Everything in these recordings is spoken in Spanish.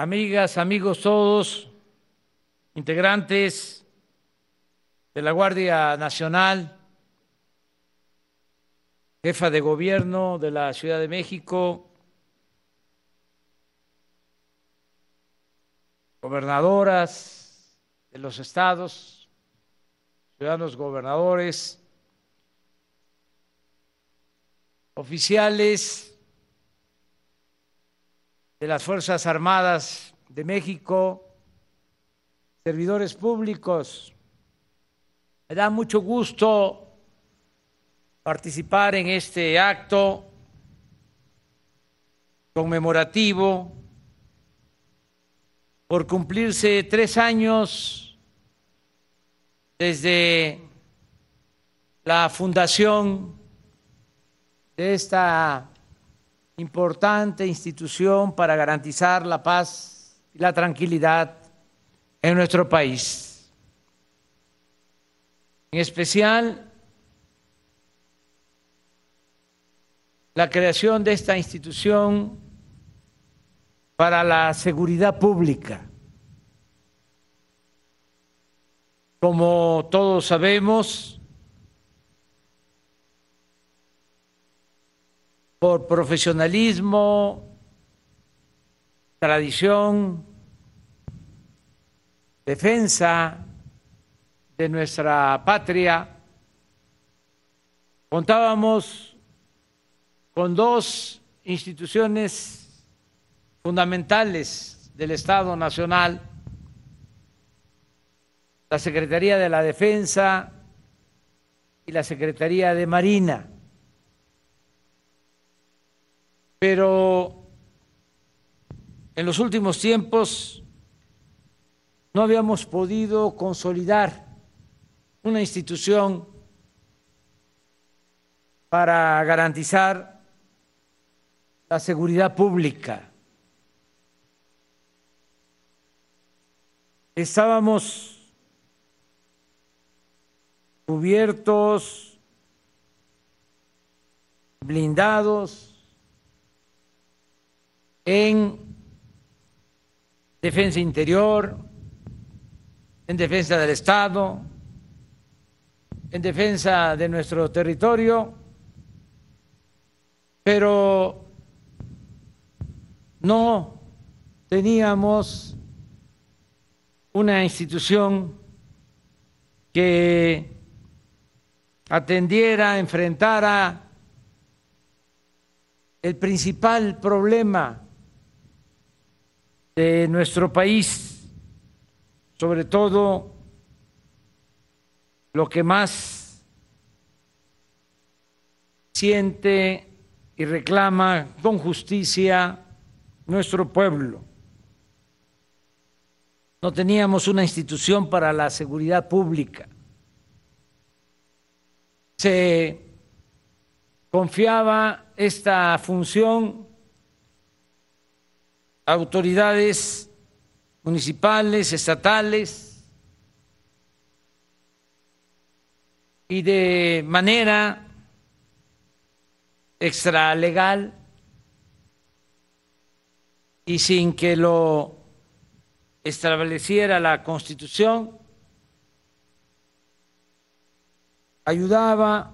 amigas, amigos todos, integrantes de la Guardia Nacional, jefa de gobierno de la Ciudad de México, gobernadoras de los estados, ciudadanos gobernadores, oficiales de las Fuerzas Armadas de México, servidores públicos. Me da mucho gusto participar en este acto conmemorativo por cumplirse tres años desde la fundación de esta importante institución para garantizar la paz y la tranquilidad en nuestro país. En especial, la creación de esta institución para la seguridad pública. Como todos sabemos, por profesionalismo, tradición, defensa de nuestra patria, contábamos con dos instituciones fundamentales del Estado Nacional, la Secretaría de la Defensa y la Secretaría de Marina pero en los últimos tiempos no habíamos podido consolidar una institución para garantizar la seguridad pública. Estábamos cubiertos, blindados, en defensa interior, en defensa del Estado, en defensa de nuestro territorio, pero no teníamos una institución que atendiera, enfrentara el principal problema de nuestro país, sobre todo lo que más siente y reclama con justicia nuestro pueblo. No teníamos una institución para la seguridad pública. Se confiaba esta función autoridades municipales, estatales, y de manera extralegal y sin que lo estableciera la Constitución, ayudaba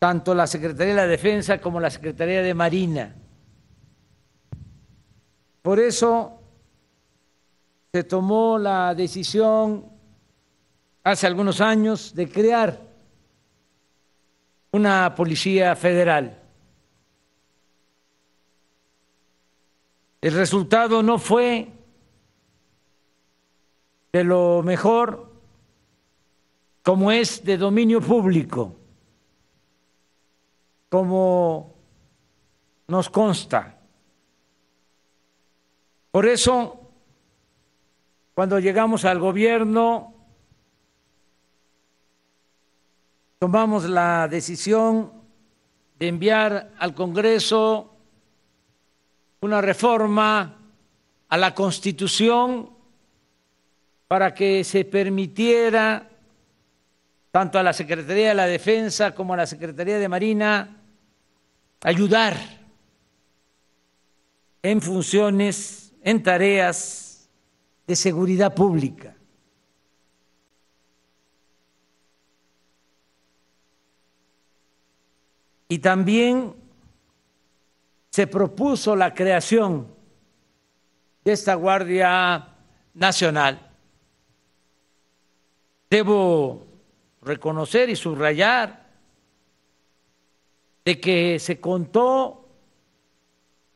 tanto la Secretaría de la Defensa como la Secretaría de Marina por eso se tomó la decisión hace algunos años de crear una policía federal. El resultado no fue de lo mejor como es de dominio público, como nos consta. Por eso, cuando llegamos al gobierno, tomamos la decisión de enviar al Congreso una reforma a la Constitución para que se permitiera tanto a la Secretaría de la Defensa como a la Secretaría de Marina ayudar en funciones en tareas de seguridad pública. Y también se propuso la creación de esta Guardia Nacional. Debo reconocer y subrayar de que se contó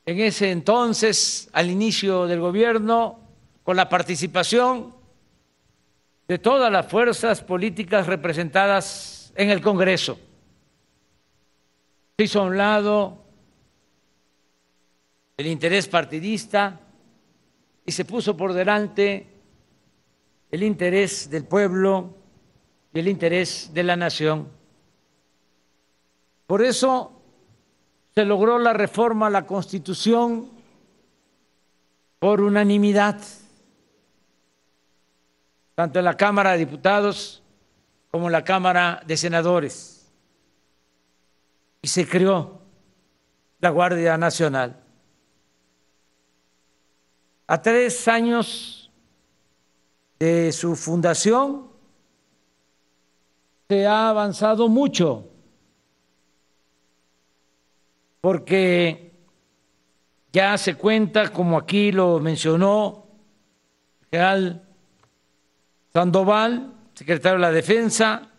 en ese entonces, al inicio del gobierno, con la participación de todas las fuerzas políticas representadas en el Congreso. Se hizo a un lado el interés partidista y se puso por delante el interés del pueblo y el interés de la nación. Por eso se logró la reforma a la Constitución por unanimidad, tanto en la Cámara de Diputados como en la Cámara de Senadores. Y se creó la Guardia Nacional. A tres años de su fundación se ha avanzado mucho porque ya se cuenta, como aquí lo mencionó el general Sandoval, secretario de la Defensa,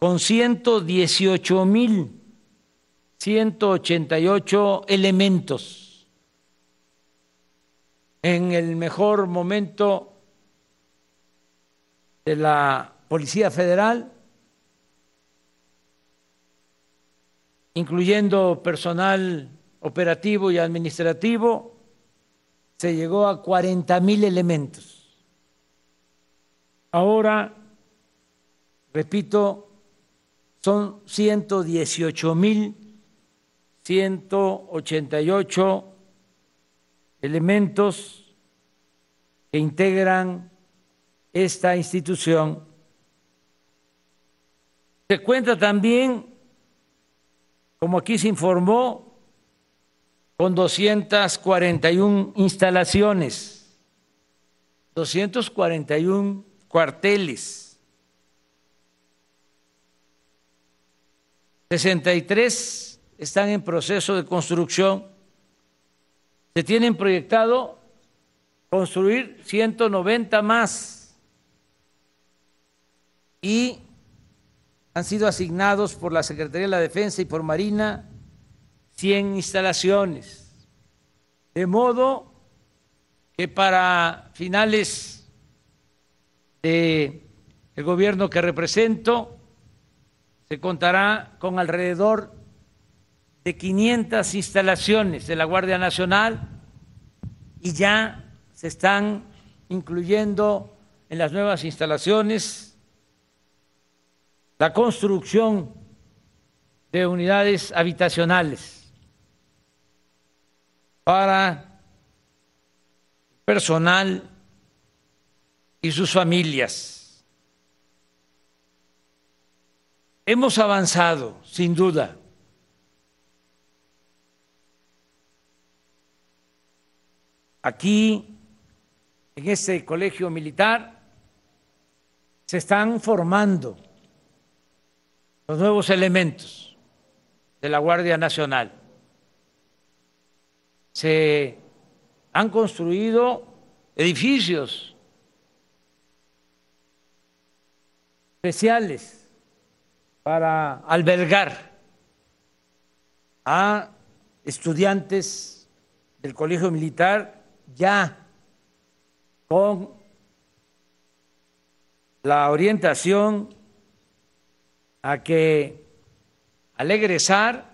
con 118 mil 188 elementos en el mejor momento de la Policía Federal incluyendo personal operativo y administrativo, se llegó a 40 mil elementos. Ahora, repito, son 118 mil 188 elementos que integran esta institución. Se cuenta también como aquí se informó, con 241 instalaciones, 241 cuarteles, 63 están en proceso de construcción. Se tienen proyectado construir 190 más y han sido asignados por la Secretaría de la Defensa y por Marina 100 instalaciones. De modo que para finales del gobierno que represento se contará con alrededor de 500 instalaciones de la Guardia Nacional y ya se están incluyendo en las nuevas instalaciones la construcción de unidades habitacionales para personal y sus familias. Hemos avanzado, sin duda. Aquí, en este colegio militar, se están formando los nuevos elementos de la Guardia Nacional. Se han construido edificios especiales para albergar a estudiantes del Colegio Militar ya con la orientación a que al egresar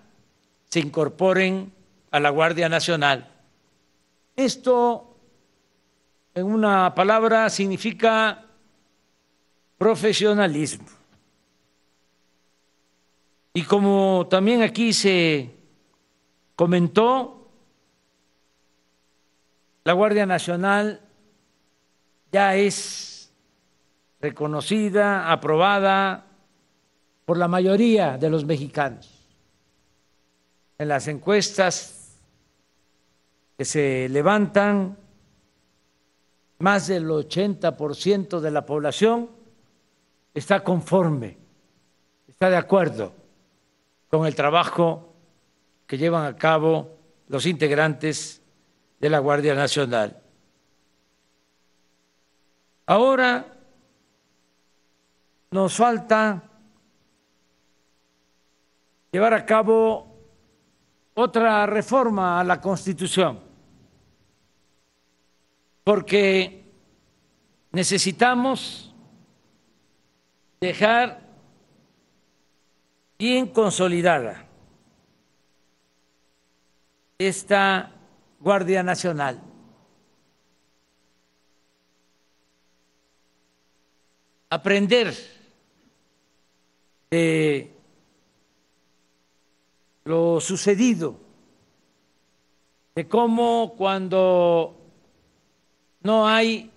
se incorporen a la Guardia Nacional. Esto, en una palabra, significa profesionalismo. Y como también aquí se comentó, la Guardia Nacional ya es reconocida, aprobada por la mayoría de los mexicanos. En las encuestas que se levantan, más del 80% de la población está conforme, está de acuerdo con el trabajo que llevan a cabo los integrantes de la Guardia Nacional. Ahora nos falta llevar a cabo otra reforma a la Constitución, porque necesitamos dejar bien consolidada esta Guardia Nacional. Aprender de lo sucedido, de cómo cuando no hay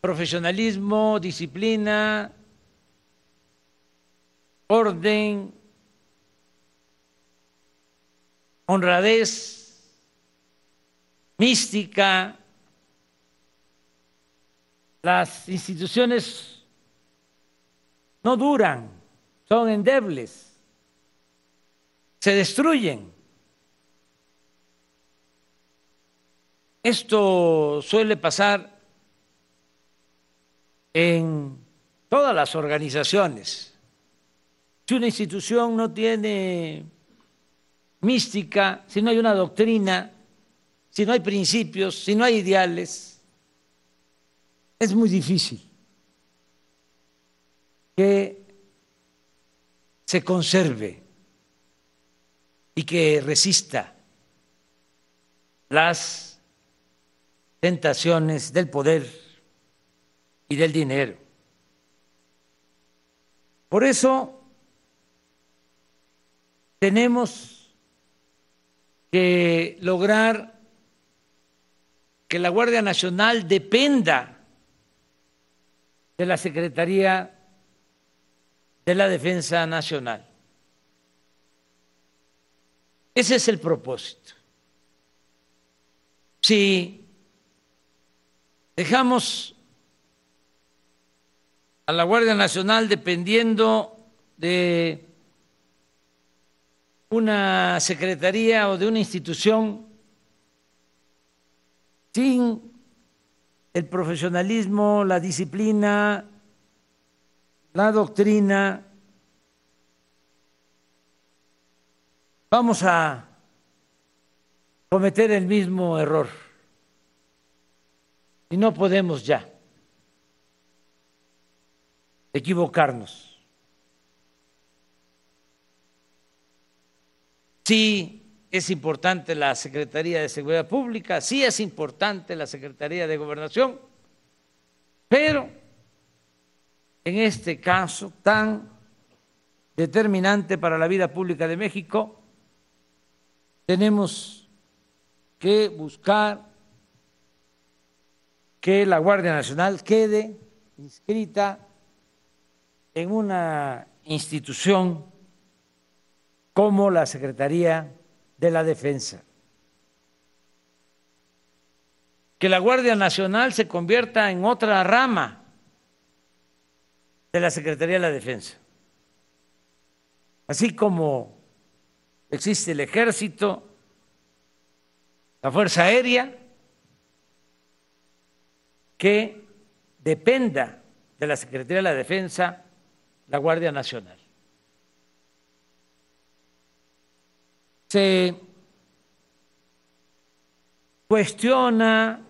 profesionalismo, disciplina, orden, honradez, mística, las instituciones no duran, son endebles se destruyen. Esto suele pasar en todas las organizaciones. Si una institución no tiene mística, si no hay una doctrina, si no hay principios, si no hay ideales, es muy difícil que se conserve y que resista las tentaciones del poder y del dinero. Por eso tenemos que lograr que la Guardia Nacional dependa de la Secretaría de la Defensa Nacional. Ese es el propósito. Si dejamos a la Guardia Nacional dependiendo de una secretaría o de una institución sin el profesionalismo, la disciplina, la doctrina, vamos a cometer el mismo error. Y no podemos ya equivocarnos. Sí es importante la Secretaría de Seguridad Pública, sí es importante la Secretaría de Gobernación, pero en este caso tan determinante para la vida pública de México, tenemos que buscar que la Guardia Nacional quede inscrita en una institución como la Secretaría de la Defensa. Que la Guardia Nacional se convierta en otra rama de la Secretaría de la Defensa. Así como existe el ejército, la Fuerza Aérea, que dependa de la Secretaría de la Defensa, la Guardia Nacional. Se cuestiona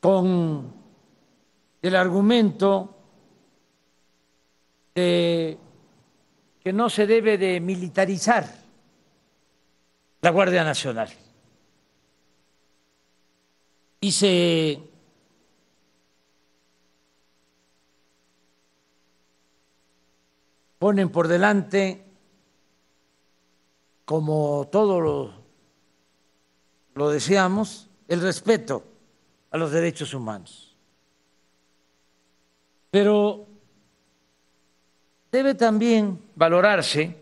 con el argumento de que no se debe de militarizar la Guardia Nacional. Y se ponen por delante, como todo lo, lo deseamos, el respeto a los derechos humanos. Pero debe también valorarse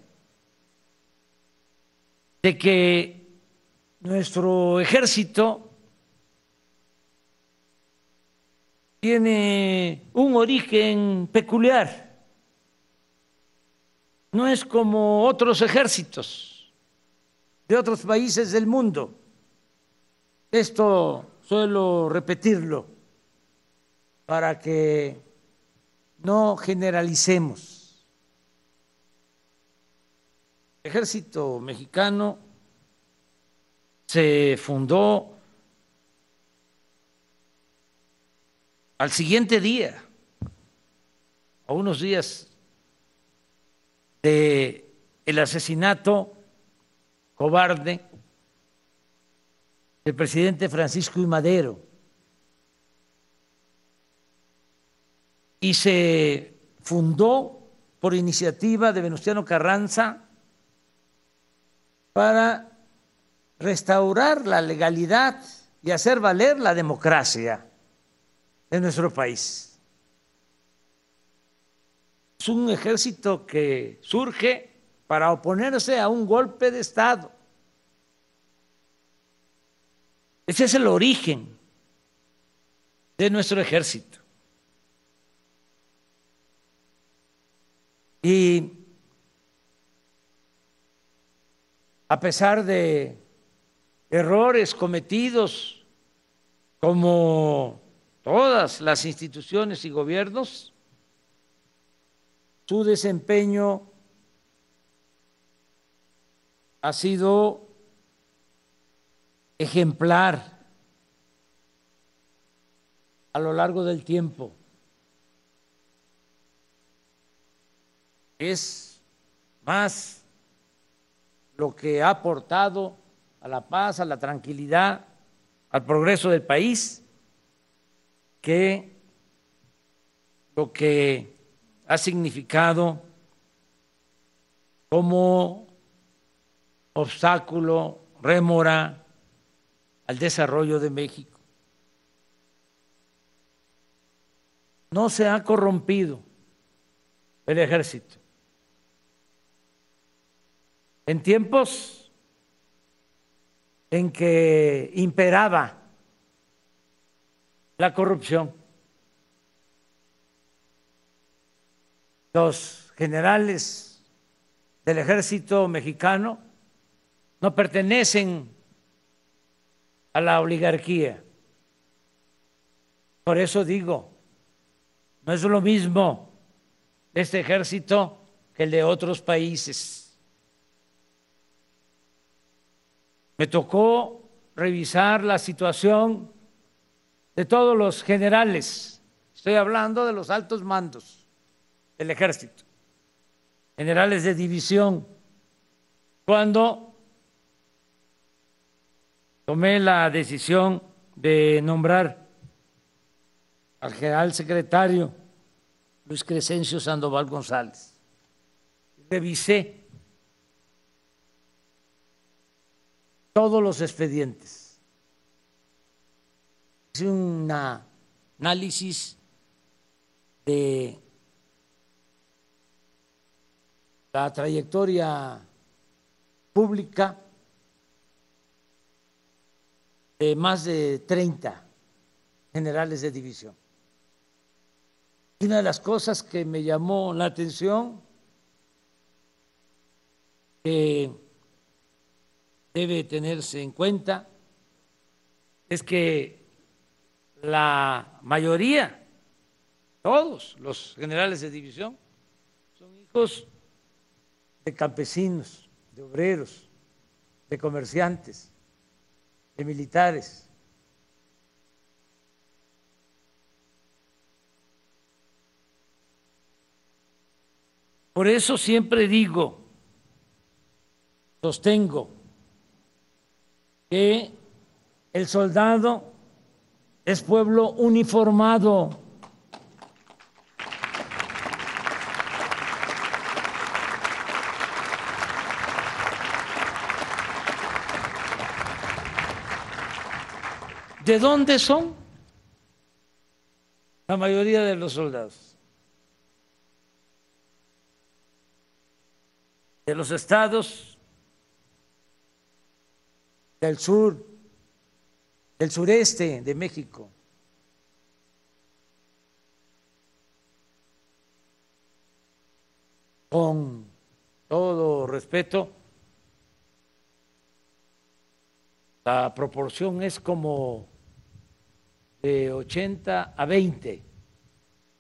de que nuestro ejército tiene un origen peculiar. No es como otros ejércitos de otros países del mundo. Esto suelo repetirlo para que no generalicemos. El ejército mexicano se fundó al siguiente día, a unos días de el asesinato cobarde del presidente Francisco I. Madero y se fundó por iniciativa de Venustiano Carranza para restaurar la legalidad y hacer valer la democracia de nuestro país. Es un ejército que surge para oponerse a un golpe de Estado. Ese es el origen de nuestro ejército. Y a pesar de errores cometidos como todas las instituciones y gobiernos, su desempeño ha sido ejemplar a lo largo del tiempo. Es más lo que ha aportado a la paz, a la tranquilidad, al progreso del país, que lo que ha significado como obstáculo, rémora al desarrollo de México. No se ha corrompido el ejército. En tiempos en que imperaba la corrupción. Los generales del ejército mexicano no pertenecen a la oligarquía. Por eso digo, no es lo mismo este ejército que el de otros países. Me tocó revisar la situación de todos los generales, estoy hablando de los altos mandos del ejército, generales de división, cuando tomé la decisión de nombrar al general secretario Luis Crescencio Sandoval González. Revisé todos los expedientes un análisis de la trayectoria pública de más de 30 generales de división. Una de las cosas que me llamó la atención, que debe tenerse en cuenta, es que la mayoría, todos los generales de división, son hijos de campesinos, de obreros, de comerciantes, de militares. Por eso siempre digo, sostengo, que el soldado es pueblo uniformado. ¿De dónde son? La mayoría de los soldados. De los estados del sur, del sureste de México. Con todo respeto, la proporción es como de 80 a 20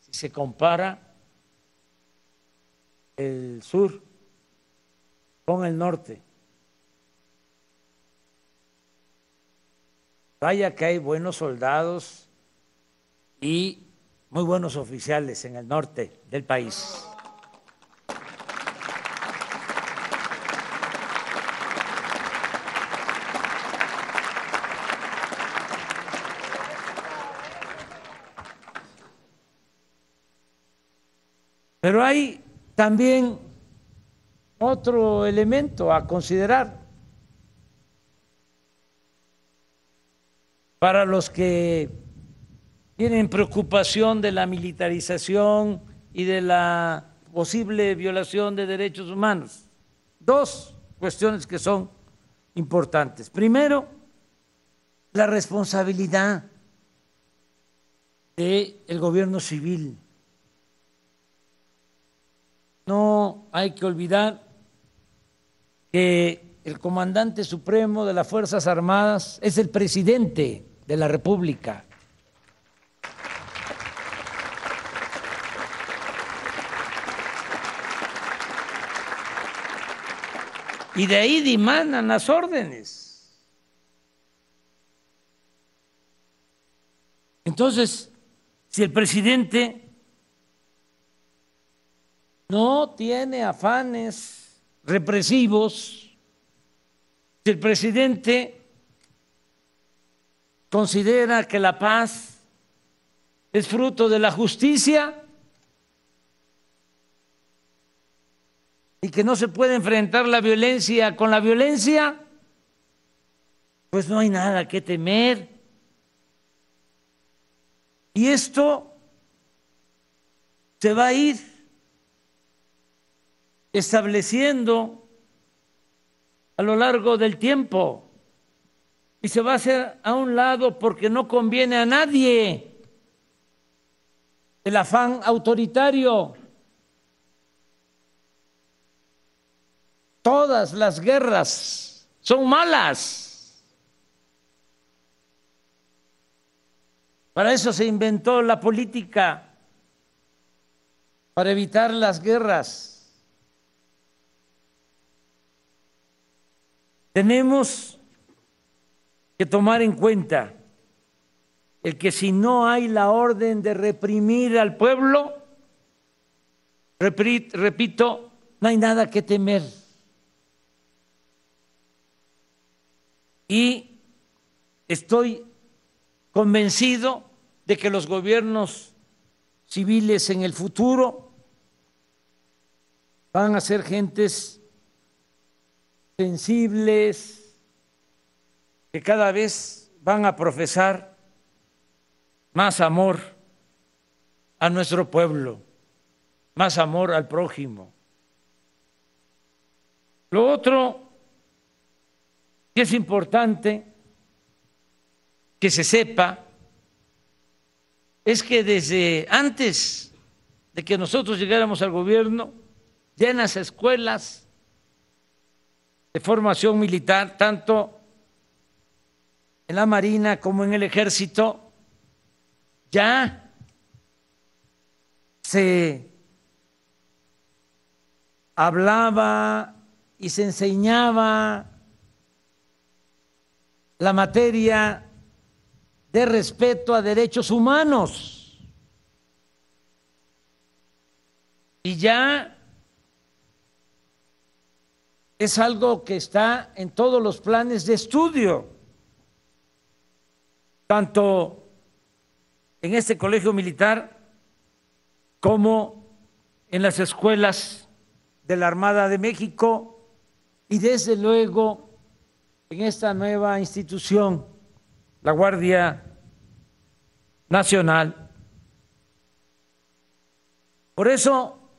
si se compara el sur con el norte. Vaya que hay buenos soldados y muy buenos oficiales en el norte del país. Pero hay también otro elemento a considerar. Para los que tienen preocupación de la militarización y de la posible violación de derechos humanos. Dos cuestiones que son importantes. Primero, la responsabilidad del gobierno civil no hay que olvidar que el comandante supremo de las Fuerzas Armadas es el presidente de la República. Y de ahí dimanan las órdenes. Entonces, si el presidente no tiene afanes represivos. Si el presidente considera que la paz es fruto de la justicia y que no se puede enfrentar la violencia con la violencia, pues no hay nada que temer. Y esto se va a ir estableciendo a lo largo del tiempo y se va a hacer a un lado porque no conviene a nadie el afán autoritario. Todas las guerras son malas. Para eso se inventó la política, para evitar las guerras. Tenemos que tomar en cuenta el que si no hay la orden de reprimir al pueblo, repito, no hay nada que temer. Y estoy convencido de que los gobiernos civiles en el futuro van a ser gentes sensibles, que cada vez van a profesar más amor a nuestro pueblo, más amor al prójimo. Lo otro que es importante que se sepa es que desde antes de que nosotros llegáramos al gobierno, ya en las escuelas de formación militar, tanto en la Marina como en el Ejército, ya se hablaba y se enseñaba la materia de respeto a derechos humanos. Y ya es algo que está en todos los planes de estudio, tanto en este colegio militar como en las escuelas de la Armada de México y desde luego en esta nueva institución, la Guardia Nacional. Por eso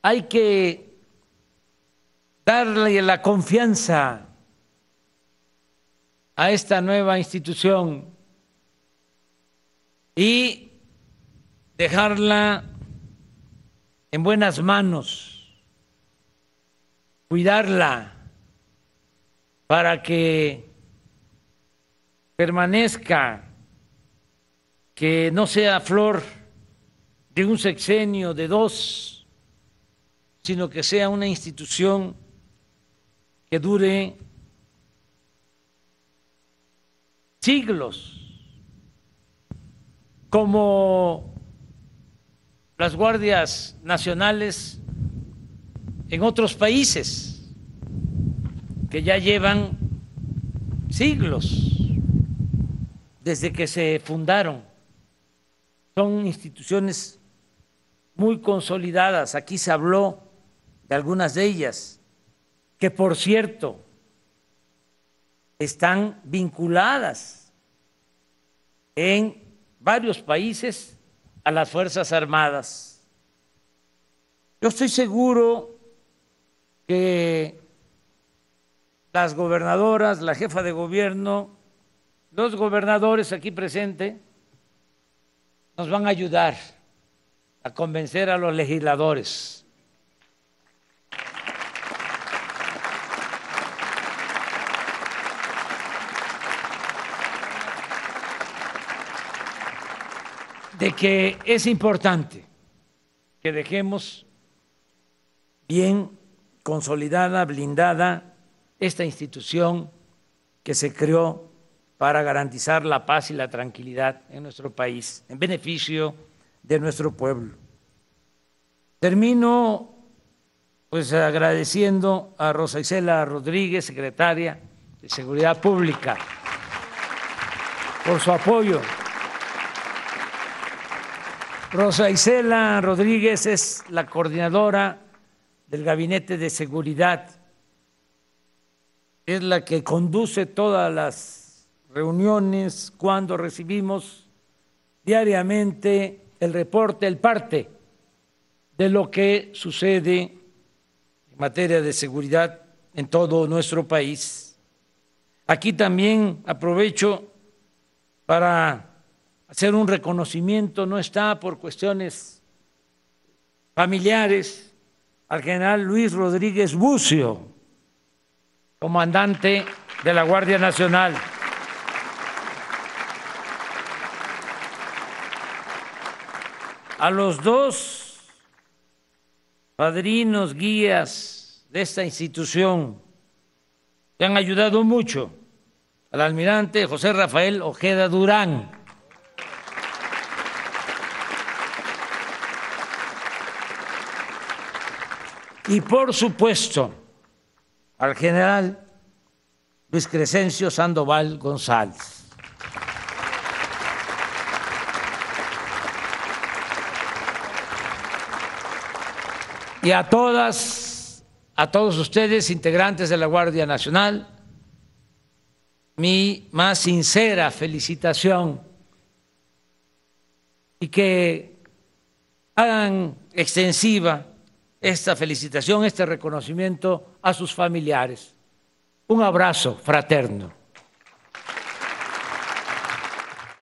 hay que darle la confianza a esta nueva institución y dejarla en buenas manos, cuidarla para que permanezca, que no sea flor de un sexenio, de dos, sino que sea una institución que dure siglos, como las guardias nacionales en otros países que ya llevan siglos desde que se fundaron. Son instituciones muy consolidadas. Aquí se habló de algunas de ellas, que por cierto están vinculadas en varios países a las Fuerzas Armadas. Yo estoy seguro que las gobernadoras, la jefa de gobierno, los gobernadores aquí presentes nos van a ayudar a convencer a los legisladores de que es importante que dejemos bien consolidada, blindada esta institución que se creó para garantizar la paz y la tranquilidad en nuestro país, en beneficio de nuestro pueblo. Termino pues agradeciendo a Rosa Isela Rodríguez, secretaria de Seguridad Pública, por su apoyo Rosa Isela Rodríguez es la coordinadora del Gabinete de Seguridad, es la que conduce todas las reuniones cuando recibimos diariamente el reporte, el parte de lo que sucede en materia de seguridad en todo nuestro país. Aquí también aprovecho para hacer un reconocimiento, no está por cuestiones familiares, al general Luis Rodríguez Bucio, comandante de la Guardia Nacional. A los dos padrinos, guías de esta institución que han ayudado mucho, al almirante José Rafael Ojeda Durán, y por supuesto al general Luis Crescencio Sandoval González. Y a todas, a todos ustedes, integrantes de la Guardia Nacional, mi más sincera felicitación y que hagan extensiva esta felicitación, este reconocimiento a sus familiares. Un abrazo fraterno.